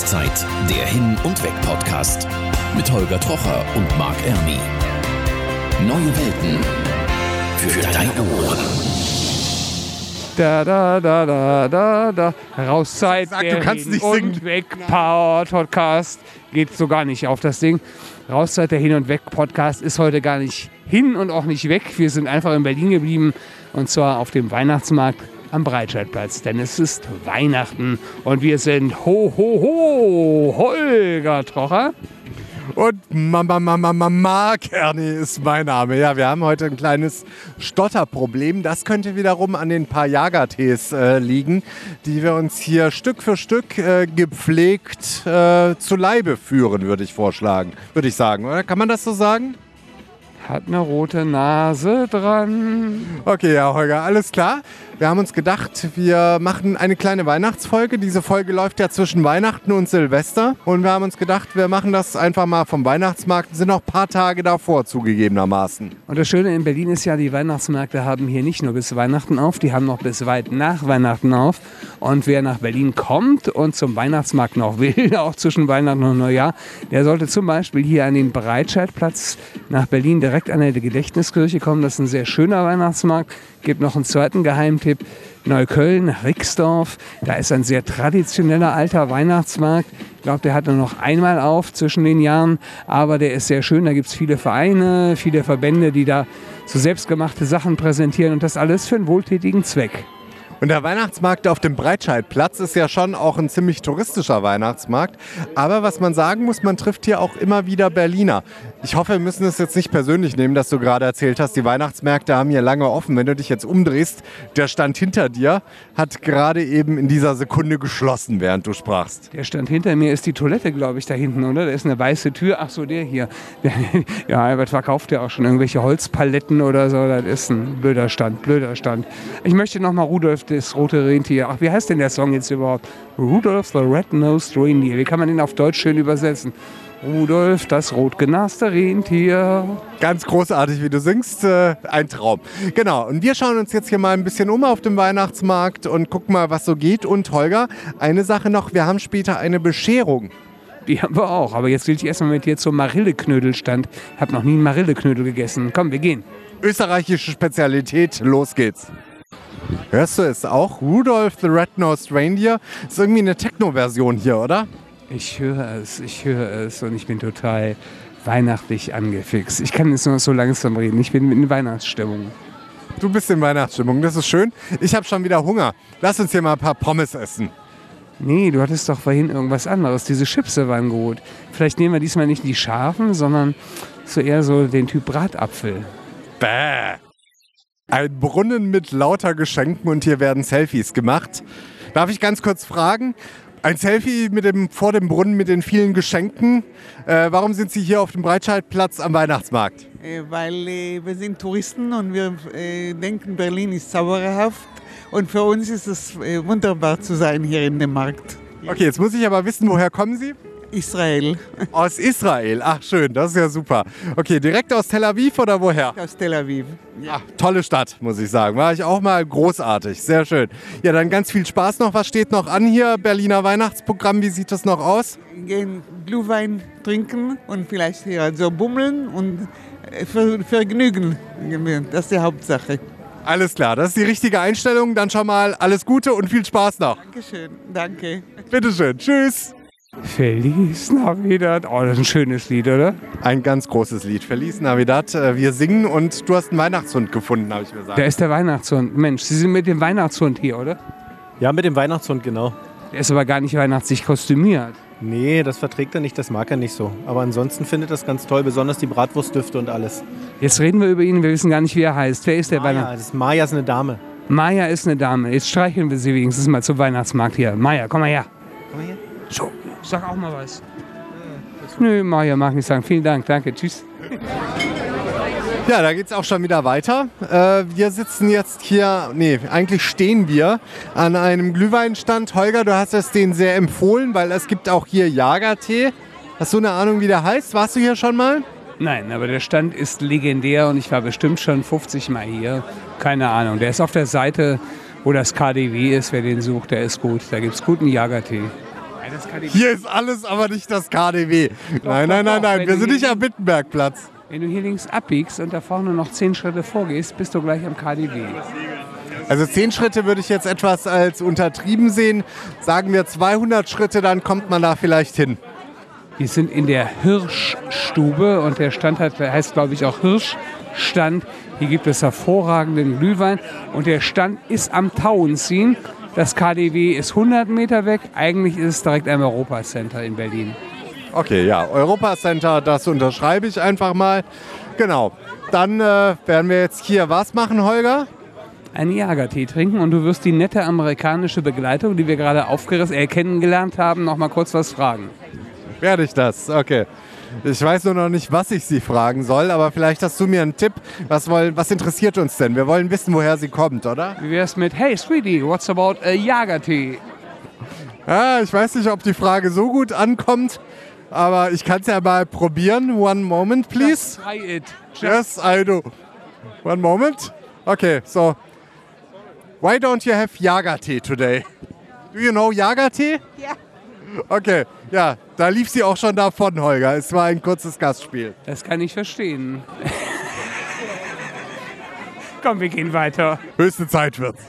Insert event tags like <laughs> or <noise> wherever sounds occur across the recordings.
Auszeit, der Hin- und Weg-Podcast mit Holger Trocher und Marc Ermi. Neue Welten für deine Ohren. Da, da, da, da, da, da. Rauszeit, Sag, der du kannst Hin- nicht und singen. Weg Power Podcast. Geht so gar nicht auf das Ding. Rauszeit, der Hin- und Weg Podcast ist heute gar nicht hin und auch nicht weg. Wir sind einfach in Berlin geblieben und zwar auf dem Weihnachtsmarkt am Breitscheidplatz, denn es ist Weihnachten und wir sind ho, ho, ho, Holger Trocher. Und Mama, Mama, Mama, Kerni ist mein Name. Ja, wir haben heute ein kleines Stotterproblem. Das könnte wiederum an den paar Jagertees äh, liegen, die wir uns hier Stück für Stück äh, gepflegt äh, zu Leibe führen, würde ich vorschlagen. Würde ich sagen, oder? Kann man das so sagen? Hat eine rote Nase dran. Okay, ja, Holger, alles klar. Wir haben uns gedacht, wir machen eine kleine Weihnachtsfolge. Diese Folge läuft ja zwischen Weihnachten und Silvester. Und wir haben uns gedacht, wir machen das einfach mal vom Weihnachtsmarkt. Sind noch ein paar Tage davor zugegebenermaßen. Und das Schöne in Berlin ist ja, die Weihnachtsmärkte haben hier nicht nur bis Weihnachten auf, die haben noch bis weit nach Weihnachten auf. Und wer nach Berlin kommt und zum Weihnachtsmarkt noch will, <laughs> auch zwischen Weihnachten und Neujahr, der sollte zum Beispiel hier an den Breitscheidplatz nach Berlin direkt an der Gedächtniskirche kommen. Das ist ein sehr schöner Weihnachtsmarkt. Gibt noch einen zweiten Geheimtipp. Neukölln, Rixdorf, da ist ein sehr traditioneller alter Weihnachtsmarkt. Ich glaube, der hat nur noch einmal auf zwischen den Jahren, aber der ist sehr schön. Da gibt es viele Vereine, viele Verbände, die da so selbstgemachte Sachen präsentieren und das alles für einen wohltätigen Zweck. Und der Weihnachtsmarkt auf dem Breitscheidplatz ist ja schon auch ein ziemlich touristischer Weihnachtsmarkt. Aber was man sagen muss, man trifft hier auch immer wieder Berliner. Ich hoffe, wir müssen es jetzt nicht persönlich nehmen, dass du gerade erzählt hast, die Weihnachtsmärkte haben hier lange offen. Wenn du dich jetzt umdrehst, der stand hinter dir, hat gerade eben in dieser Sekunde geschlossen, während du sprachst. Der stand hinter mir, ist die Toilette, glaube ich, da hinten, oder? Da ist eine weiße Tür. Ach so, der hier. <laughs> Ja, Albert verkauft ja auch schon irgendwelche Holzpaletten oder so. Das ist ein blöder Stand, blöder Stand. Ich möchte nochmal Rudolf, das rote Rentier. Ach, wie heißt denn der Song jetzt überhaupt? Rudolf the Red-Nosed Reindeer. Wie kann man den auf Deutsch schön übersetzen? Rudolf, das rotgenaste Rentier. Ganz großartig, wie du singst. Äh, ein Traum. Genau. Und wir schauen uns jetzt hier mal ein bisschen um auf dem Weihnachtsmarkt und gucken mal, was so geht. Und Holger, eine Sache noch, wir haben später eine Bescherung. Die haben wir auch. Aber jetzt will ich erstmal mit dir zum Marilleknödelstand. Ich habe noch nie einen Marilleknödel gegessen. Komm, wir gehen. Österreichische Spezialität, los geht's. Hörst du es auch? Rudolph the Red-Nosed Reindeer. Ist irgendwie eine Techno-Version hier, oder? Ich höre es, ich höre es und ich bin total weihnachtlich angefixt. Ich kann jetzt nur so langsam reden. Ich bin in Weihnachtsstimmung. Du bist in Weihnachtsstimmung, das ist schön. Ich habe schon wieder Hunger. Lass uns hier mal ein paar Pommes essen. Nee, du hattest doch vorhin irgendwas anderes. Diese Chips waren gut. Vielleicht nehmen wir diesmal nicht die scharfen, sondern so eher so den Typ Bratapfel. Bäh. Ein Brunnen mit lauter Geschenken und hier werden Selfies gemacht. Darf ich ganz kurz fragen? Ein Selfie mit dem, vor dem Brunnen mit den vielen Geschenken. Äh, warum sind Sie hier auf dem Breitscheidplatz am Weihnachtsmarkt? Äh, weil äh, wir sind Touristen und wir äh, denken, Berlin ist zauberhaft. Und für uns ist es äh, wunderbar zu sein hier in dem Markt. Okay, jetzt muss ich aber wissen, woher kommen Sie? Israel, Aus Israel. Ach schön, das ist ja super. Okay, direkt aus Tel Aviv oder woher? aus Tel Aviv. Ach, tolle Stadt, muss ich sagen. War ich auch mal großartig. Sehr schön. Ja, dann ganz viel Spaß noch. Was steht noch an hier? Berliner Weihnachtsprogramm, wie sieht das noch aus? Gehen Glühwein trinken und vielleicht hier also bummeln und äh, ver Vergnügen. Das ist die Hauptsache. Alles klar, das ist die richtige Einstellung. Dann schon mal alles Gute und viel Spaß noch. Dankeschön, danke. Bitteschön. Tschüss. Feliz Navidad. Oh, das ist ein schönes Lied, oder? Ein ganz großes Lied. Feliz Navidad. Äh, Wir singen und du hast einen Weihnachtshund gefunden, habe ich mir Da gesagt. ist der Weihnachtshund. Mensch, Sie sind mit dem Weihnachtshund hier, oder? Ja, mit dem Weihnachtshund, genau. Der ist aber gar nicht weihnachtlich kostümiert. Nee, das verträgt er nicht, das mag er nicht so. Aber ansonsten findet er das ganz toll, besonders die Bratwurstdüfte und alles. Jetzt reden wir über ihn, wir wissen gar nicht, wie er heißt. Wer ist der Maja, Weihnachts... das ist Maja ist eine Dame. Maya ist eine Dame. Jetzt streicheln wir sie wenigstens mal zum Weihnachtsmarkt hier. Maya, komm mal her. Komm mal her. So, sag auch mal was. Nö, Maya mag nicht sagen. Vielen Dank, danke, tschüss. Ja, da geht's auch schon wieder weiter. Äh, wir sitzen jetzt hier, nee, eigentlich stehen wir an einem Glühweinstand. Holger, du hast es denen sehr empfohlen, weil es gibt auch hier Jagertee. Hast du eine Ahnung, wie der heißt? Warst du hier schon mal? Nein, aber der Stand ist legendär und ich war bestimmt schon 50 Mal hier. Keine Ahnung. Der ist auf der Seite, wo das KDW ist. Wer den sucht, der ist gut. Da gibt es guten Jagertee. Das KDW. Hier ist alles, aber nicht das KDW. Nein, nein, nein, doch, nein. wenn Wir sind nicht am Wittenbergplatz. Wenn du hier links abbiegst und da vorne noch 10 Schritte vorgehst, bist du gleich am KDW. Also zehn Schritte würde ich jetzt etwas als untertrieben sehen. Sagen wir 200 Schritte, dann kommt man da vielleicht hin. Wir sind in der Hirschstube und der Stand hat, heißt glaube ich auch Hirschstand. Hier gibt es hervorragenden Glühwein und der Stand ist am Tauenziehen. Das KDW ist 100 Meter weg. Eigentlich ist es direkt am Europacenter in Berlin. Okay, ja, Europa Center, das unterschreibe ich einfach mal. Genau. Dann äh, werden wir jetzt hier was machen, Holger? Einen Jagertee trinken und du wirst die nette amerikanische Begleitung, die wir gerade aufgerissen, äh, kennengelernt haben, noch mal kurz was fragen. Werde ich das? Okay. Ich weiß nur noch nicht, was ich sie fragen soll, aber vielleicht hast du mir einen Tipp. Was, wollen, was interessiert uns denn? Wir wollen wissen, woher sie kommt, oder? Wie wär's mit Hey Sweetie, what's about a Jagertee? Ah, ich weiß nicht, ob die Frage so gut ankommt, aber ich kann es ja mal probieren. One moment, please. Try it. Yes, I do. One moment. Okay, so. Why don't you have Jagertee today? Do you know Jagertee? Ja. Okay, ja, da lief sie auch schon davon, Holger. Es war ein kurzes Gastspiel. Das kann ich verstehen. <laughs> Komm, wir gehen weiter. Höchste Zeit wird's.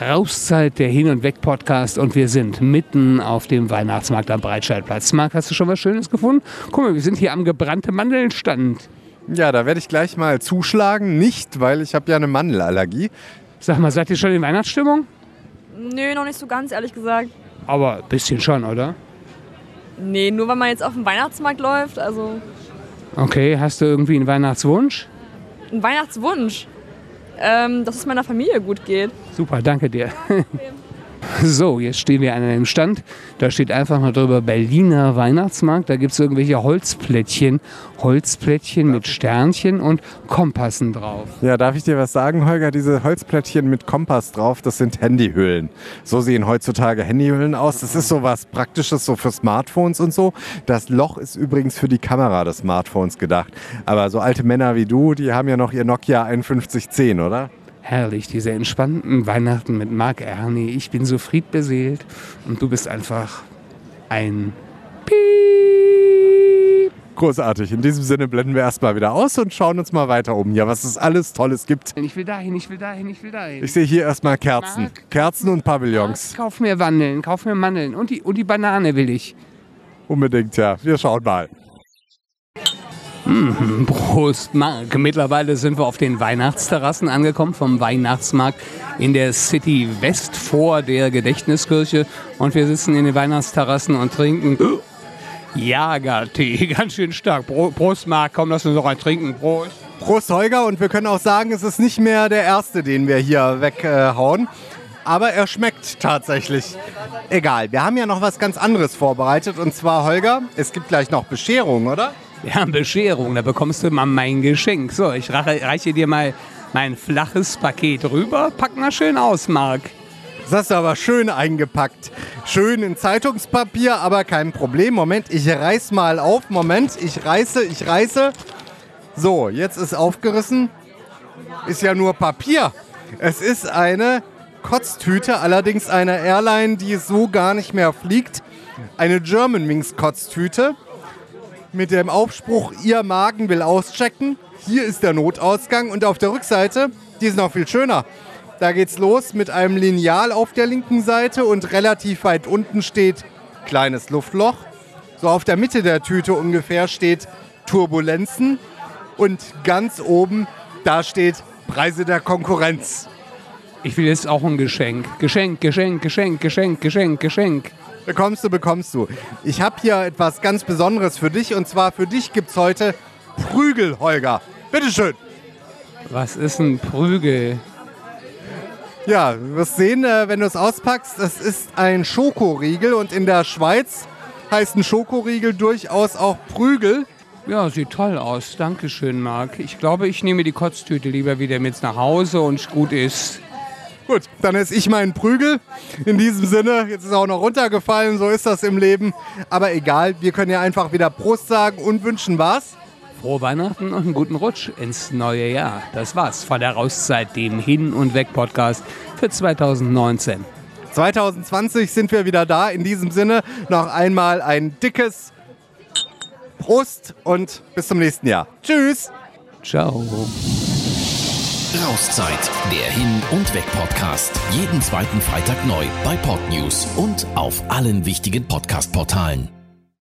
Rauszeit, der Hin- und Weg-Podcast und wir sind mitten auf dem Weihnachtsmarkt am Breitscheidplatz. Marc, hast du schon was Schönes gefunden? Guck mal, wir sind hier am gebrannte Mandelnstand. Ja, da werde ich gleich mal zuschlagen. Nicht, weil ich habe ja eine Mandelallergie. Sag mal, seid ihr schon in Weihnachtsstimmung? Nö, noch nicht so ganz, ehrlich gesagt. Aber ein bisschen schon, oder? Nee, nur weil man jetzt auf den Weihnachtsmarkt läuft. Also Okay, hast du irgendwie einen Weihnachtswunsch? ein Weihnachtswunsch. Ähm, dass es meiner Familie gut geht. Super, danke dir. So, jetzt stehen wir an einem Stand. Da steht einfach mal drüber Berliner Weihnachtsmarkt. Da gibt es irgendwelche Holzplättchen. Holzplättchen mit Sternchen und Kompassen drauf. Ja, darf ich dir was sagen, Holger? Diese Holzplättchen mit Kompass drauf, das sind Handyhüllen. So sehen heutzutage Handyhüllen aus. Das ist so was Praktisches so für Smartphones und so. Das Loch ist übrigens für die Kamera des Smartphones gedacht. Aber so alte Männer wie du, die haben ja noch ihr Nokia 5110, oder? Herrlich, diese entspannten Weihnachten mit Marc Ernie. Ich bin so friedbeseelt und du bist einfach ein Piep. Großartig. In diesem Sinne blenden wir erstmal wieder aus und schauen uns mal weiter um hier, was es alles Tolles gibt. Ich will dahin, ich will dahin, ich will dahin. Ich sehe hier erstmal Kerzen. Marc? Kerzen und Pavillons. Kauf mir Wandeln, kauf mir Mandeln und die, und die Banane will ich. Unbedingt, ja. Wir schauen mal. Prost, Marc. Mittlerweile sind wir auf den Weihnachtsterrassen angekommen vom Weihnachtsmarkt in der City West vor der Gedächtniskirche. Und wir sitzen in den Weihnachtsterrassen und trinken Jagertee. <laughs> Ganz schön stark. Pro- Prost, Marc. Komm, lass uns noch ein trinken. Prost. Prost, Holger. Und wir können auch sagen, es ist nicht mehr der erste, den wir hier weghauen. Aber er schmeckt tatsächlich. Egal, wir haben ja noch was ganz anderes vorbereitet. Und zwar, Holger, es gibt gleich noch Bescherung, oder? Ja, Bescherung. Da bekommst du mal mein Geschenk. So, ich reiche dir mal mein flaches Paket rüber. Pack mal schön aus, Marc. Das hast du aber schön eingepackt. Schön in Zeitungspapier, aber kein Problem. Moment, ich reiß mal auf. Moment, ich reiße, ich reiße. So, jetzt ist aufgerissen. Ist ja nur Papier. Es ist eine Kotztüte, allerdings eine Airline, die so gar nicht mehr fliegt. Eine Germanwings Kotztüte mit dem Aufspruch, Ihr Magen will auschecken. Hier ist der Notausgang und auf der Rückseite, die ist noch viel schöner. Da geht's los mit einem Lineal auf der linken Seite und relativ weit unten steht kleines Luftloch. So auf der Mitte der Tüte ungefähr steht Turbulenzen und ganz oben da steht Preise der Konkurrenz. Ich will jetzt auch ein Geschenk. Geschenk, Geschenk, Geschenk, Geschenk, Geschenk, Geschenk. Bekommst du, bekommst du. Ich habe hier etwas ganz Besonderes für dich und zwar für dich gibt's heute Prügel, Holger. Bitteschön. Was ist ein Prügel? Ja, du wirst sehen, äh, wenn du es auspackst, das ist ein Schokoriegel und in der Schweiz heißt ein Schokoriegel durchaus auch Prügel. Ja, sieht toll aus. Dankeschön, Marc. Ich glaube, ich nehme die Kotztüte lieber wieder mit nach Hause und gut ist. Gut, dann esse ich meinen Prügel. In diesem Sinne, jetzt ist er auch noch runtergefallen, so ist das im Leben. Aber egal, wir können ja einfach wieder Prost sagen und wünschen was. Frohe Weihnachten und einen guten Rutsch ins neue Jahr. Das war's von der Rauszeit, dem Hin- und Weg-Podcast für 2019. 2020 sind wir wieder da. In diesem Sinne noch einmal ein dickes Prost und bis zum nächsten Jahr. Tschüss. Ciao. Rauszeit, der Hin- und Weg-Podcast. Jeden zweiten Freitag neu bei Podnews und auf allen wichtigen Podcast-Portalen.